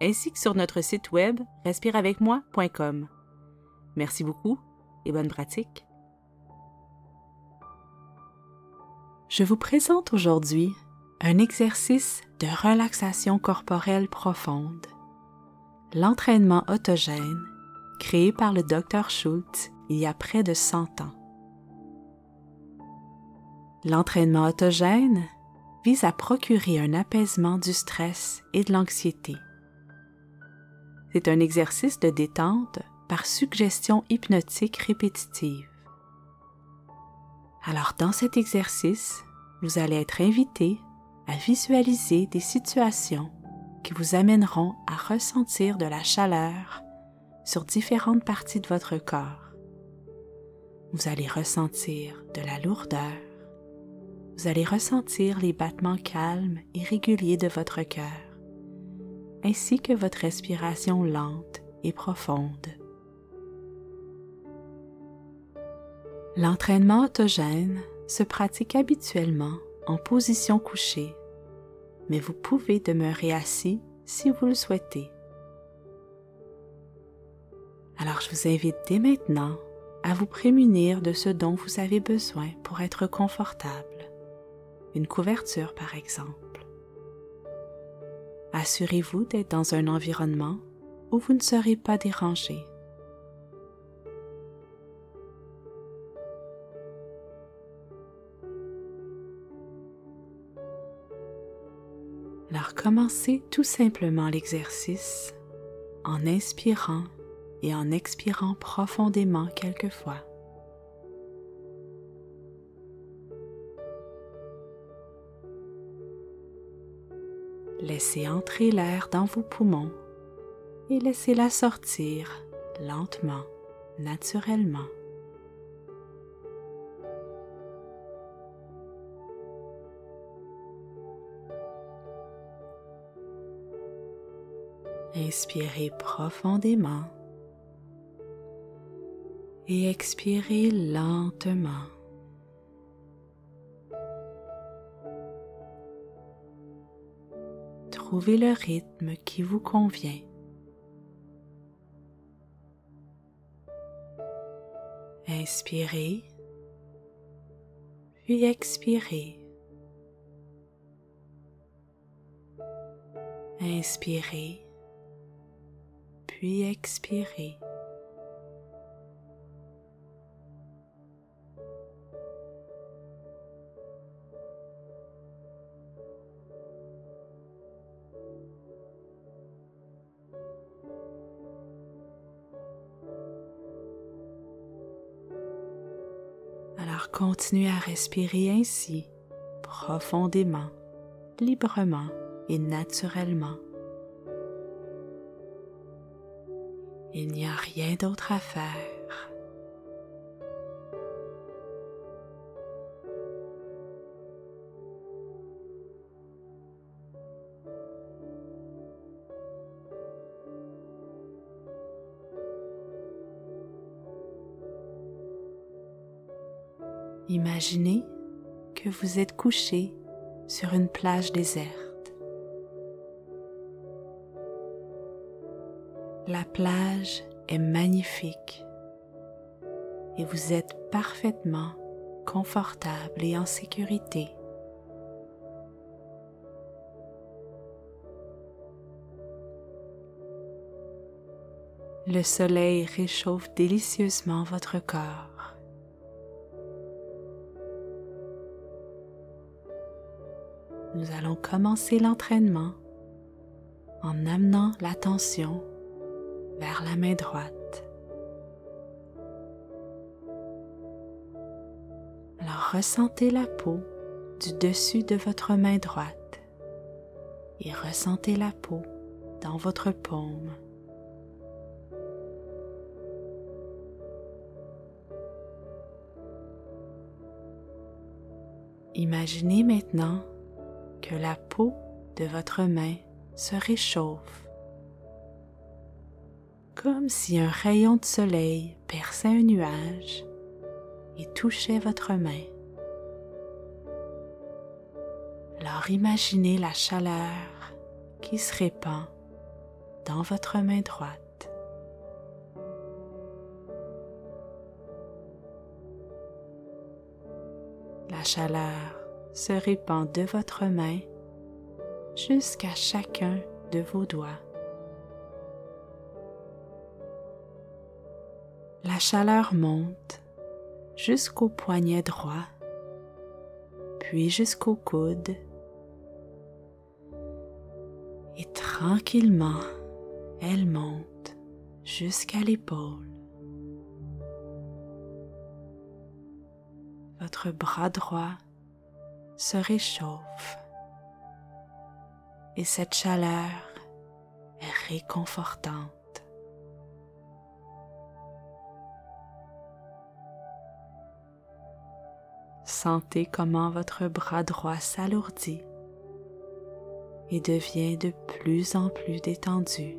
ainsi que sur notre site web respireavecmoi.com. Merci beaucoup et bonne pratique. Je vous présente aujourd'hui un exercice de relaxation corporelle profonde, l'entraînement autogène créé par le Dr Schultz il y a près de 100 ans. L'entraînement autogène vise à procurer un apaisement du stress et de l'anxiété. C'est un exercice de détente par suggestion hypnotique répétitive. Alors dans cet exercice, vous allez être invité à visualiser des situations qui vous amèneront à ressentir de la chaleur sur différentes parties de votre corps. Vous allez ressentir de la lourdeur, vous allez ressentir les battements calmes et réguliers de votre cœur, ainsi que votre respiration lente et profonde. L'entraînement autogène se pratique habituellement en position couchée, mais vous pouvez demeurer assis si vous le souhaitez. Alors je vous invite dès maintenant à vous prémunir de ce dont vous avez besoin pour être confortable une couverture par exemple. Assurez-vous d'être dans un environnement où vous ne serez pas dérangé. Alors commencez tout simplement l'exercice en inspirant et en expirant profondément quelquefois. Laissez entrer l'air dans vos poumons et laissez-la sortir lentement, naturellement. Inspirez profondément et expirez lentement. Trouvez le rythme qui vous convient. Inspirez, puis expirez. Inspirez, puis expirez. Alors continuez à respirer ainsi, profondément, librement et naturellement. Il n'y a rien d'autre à faire. Imaginez que vous êtes couché sur une plage déserte. La plage est magnifique et vous êtes parfaitement confortable et en sécurité. Le soleil réchauffe délicieusement votre corps. nous allons commencer l'entraînement en amenant l'attention vers la main droite. Alors ressentez la peau du dessus de votre main droite et ressentez la peau dans votre paume. Imaginez maintenant la peau de votre main se réchauffe, comme si un rayon de soleil perçait un nuage et touchait votre main. Alors imaginez la chaleur qui se répand dans votre main droite. La chaleur se répand de votre main jusqu'à chacun de vos doigts. La chaleur monte jusqu'au poignet droit, puis jusqu'au coude, et tranquillement, elle monte jusqu'à l'épaule. Votre bras droit se réchauffe et cette chaleur est réconfortante. Sentez comment votre bras droit s'alourdit et devient de plus en plus détendu.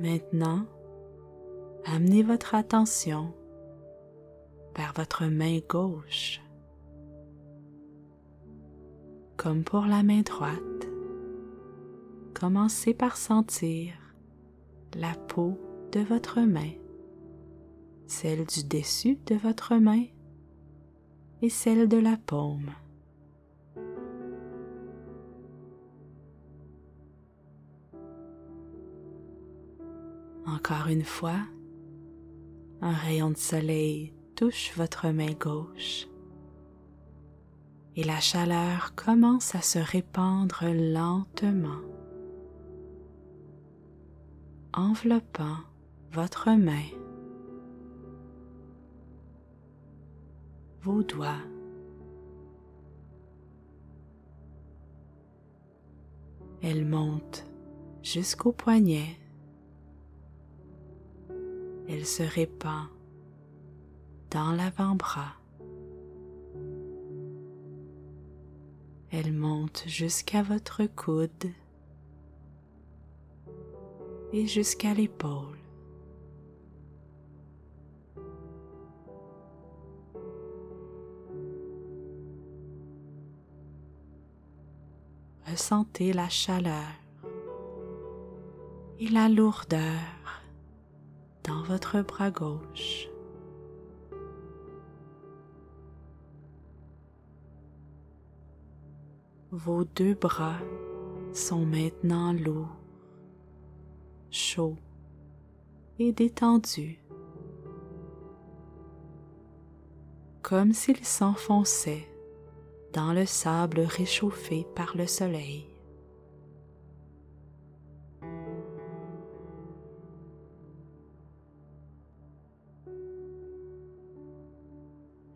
Maintenant, amenez votre attention vers votre main gauche. Comme pour la main droite, commencez par sentir la peau de votre main, celle du dessus de votre main et celle de la paume. Encore une fois, un rayon de soleil touche votre main gauche. Et la chaleur commence à se répandre lentement, enveloppant votre main, vos doigts, elle monte jusqu'au poignet, elle se répand dans l'avant-bras. Elle monte jusqu'à votre coude et jusqu'à l'épaule. Ressentez la chaleur et la lourdeur dans votre bras gauche. Vos deux bras sont maintenant lourds, chauds et détendus, comme s'ils s'enfonçaient dans le sable réchauffé par le soleil.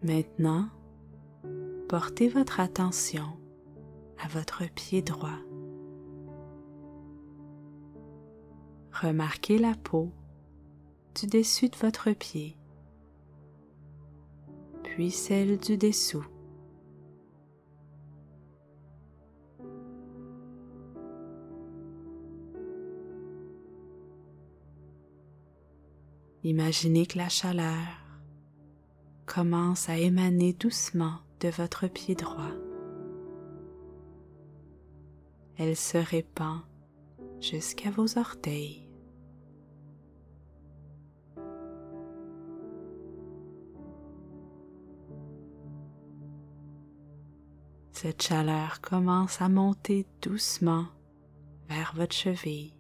Maintenant, portez votre attention à votre pied droit. Remarquez la peau du dessus de votre pied, puis celle du dessous. Imaginez que la chaleur commence à émaner doucement de votre pied droit. Elle se répand jusqu'à vos orteils. Cette chaleur commence à monter doucement vers votre cheville.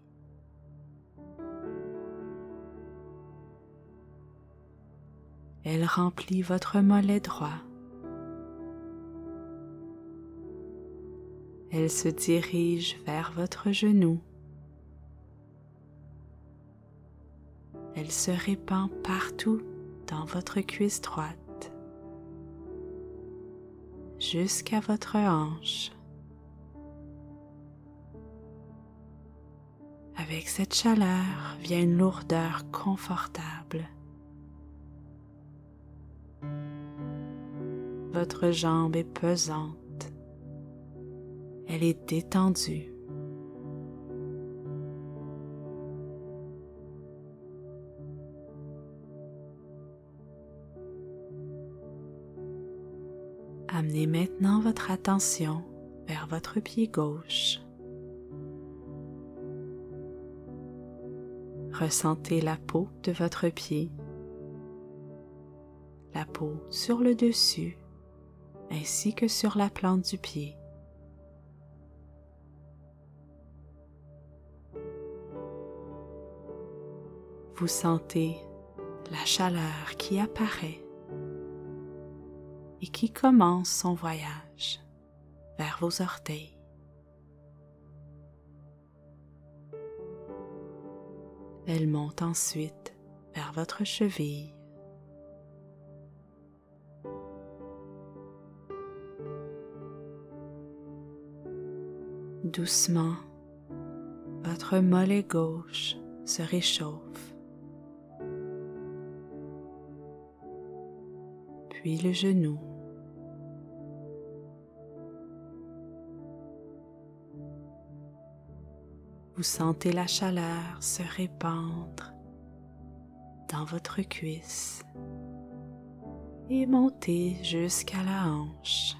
Elle remplit votre mollet droit. Elle se dirige vers votre genou. Elle se répand partout dans votre cuisse droite, jusqu'à votre hanche. Avec cette chaleur vient une lourdeur confortable Votre jambe est pesante. Elle est détendue. Amenez maintenant votre attention vers votre pied gauche. Ressentez la peau de votre pied, la peau sur le dessus ainsi que sur la plante du pied. Vous sentez la chaleur qui apparaît et qui commence son voyage vers vos orteils. Elle monte ensuite vers votre cheville. Doucement, votre mollet gauche se réchauffe. Puis le genou. Vous sentez la chaleur se répandre dans votre cuisse et monter jusqu'à la hanche.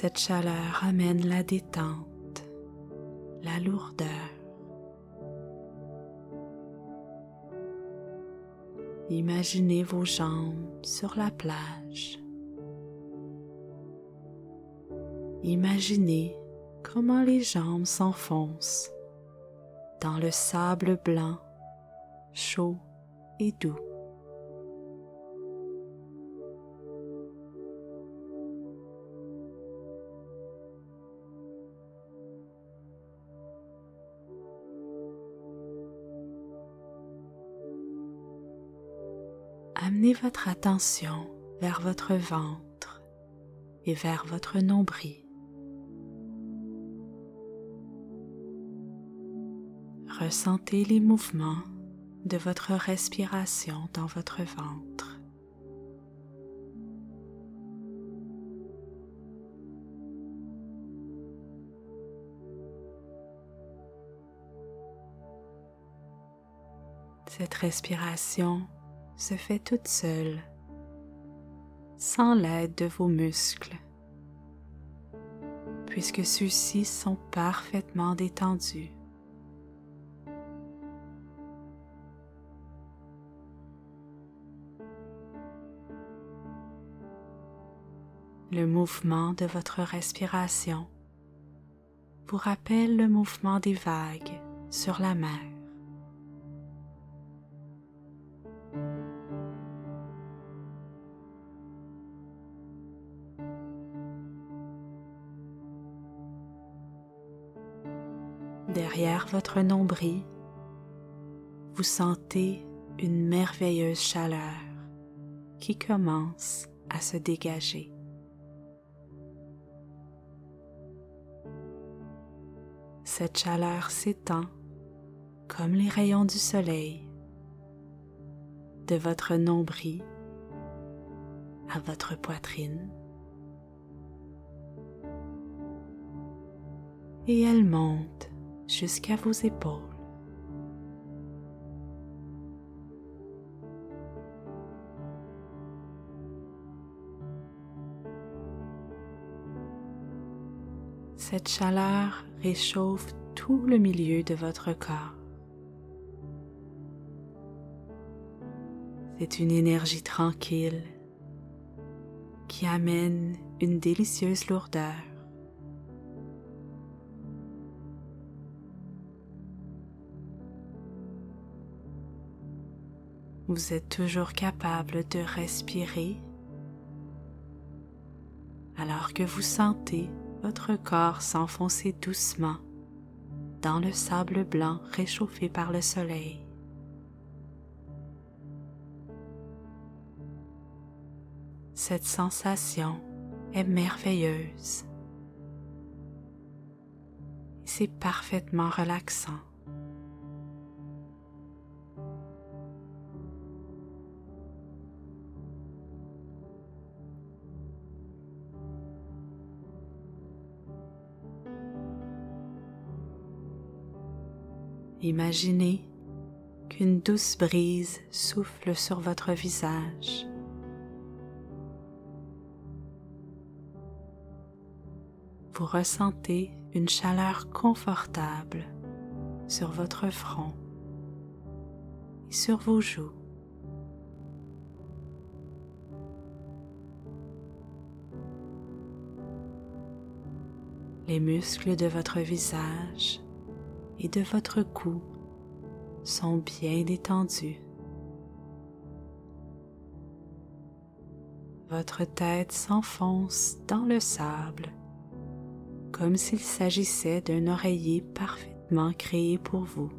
Cette chaleur amène la détente, la lourdeur. Imaginez vos jambes sur la plage. Imaginez comment les jambes s'enfoncent dans le sable blanc, chaud et doux. Amenez votre attention vers votre ventre et vers votre nombril. Ressentez les mouvements de votre respiration dans votre ventre. Cette respiration se fait toute seule, sans l'aide de vos muscles, puisque ceux-ci sont parfaitement détendus. le mouvement de votre respiration vous rappelle le mouvement des vagues sur la mer. Derrière votre nombril, vous sentez une merveilleuse chaleur qui commence à se dégager. Cette chaleur s'étend comme les rayons du soleil de votre nombril à votre poitrine et elle monte jusqu'à vos épaules. Cette chaleur réchauffe tout le milieu de votre corps. C'est une énergie tranquille qui amène une délicieuse lourdeur. Vous êtes toujours capable de respirer alors que vous sentez votre corps s'enfoncer doucement dans le sable blanc réchauffé par le soleil. Cette sensation est merveilleuse. C'est parfaitement relaxant. Imaginez qu'une douce brise souffle sur votre visage. Vous ressentez une chaleur confortable sur votre front et sur vos joues. Les muscles de votre visage et de votre cou sont bien détendus. Votre tête s'enfonce dans le sable comme s'il s'agissait d'un oreiller parfaitement créé pour vous.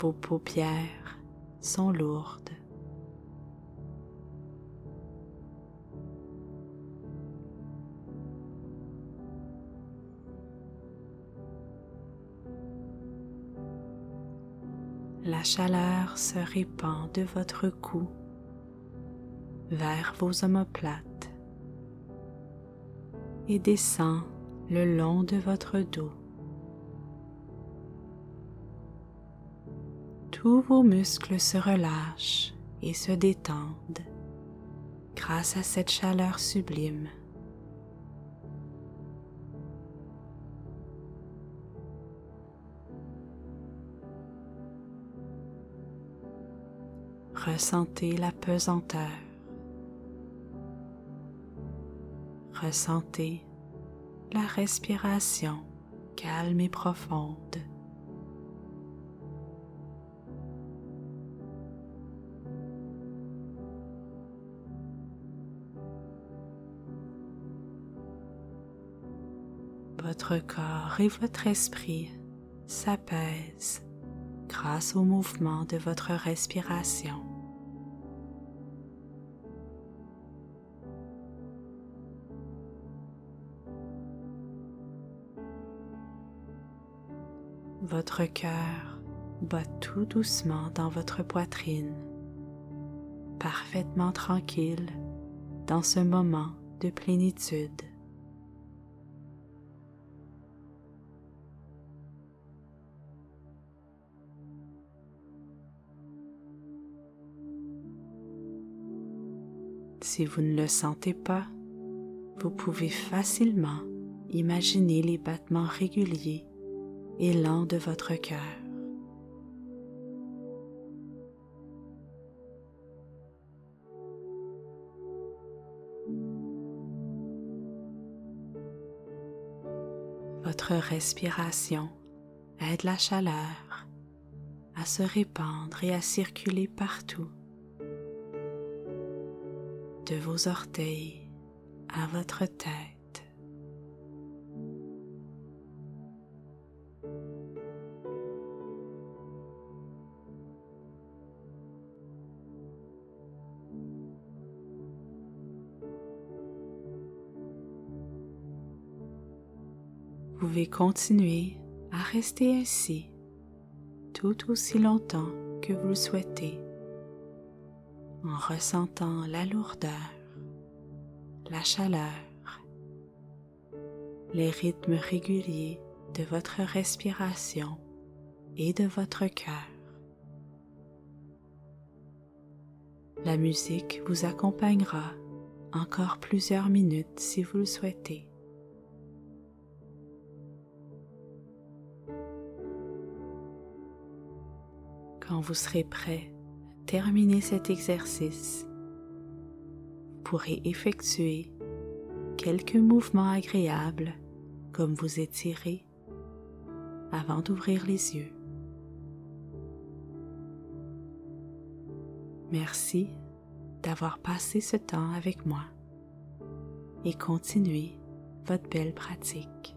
Vos paupières sont lourdes. Chaleur se répand de votre cou vers vos omoplates et descend le long de votre dos. Tous vos muscles se relâchent et se détendent grâce à cette chaleur sublime. Ressentez la pesanteur. Ressentez la respiration calme et profonde. Votre corps et votre esprit s'apaisent grâce au mouvement de votre respiration. Votre cœur bat tout doucement dans votre poitrine, parfaitement tranquille dans ce moment de plénitude. Si vous ne le sentez pas, vous pouvez facilement imaginer les battements réguliers élan de votre cœur. Votre respiration aide la chaleur à se répandre et à circuler partout, de vos orteils à votre tête. Pouvez continuer à rester ainsi tout aussi longtemps que vous le souhaitez en ressentant la lourdeur, la chaleur, les rythmes réguliers de votre respiration et de votre cœur. La musique vous accompagnera encore plusieurs minutes si vous le souhaitez. Vous serez prêt à terminer cet exercice, vous pourrez effectuer quelques mouvements agréables comme vous étirer avant d'ouvrir les yeux. Merci d'avoir passé ce temps avec moi et continuez votre belle pratique.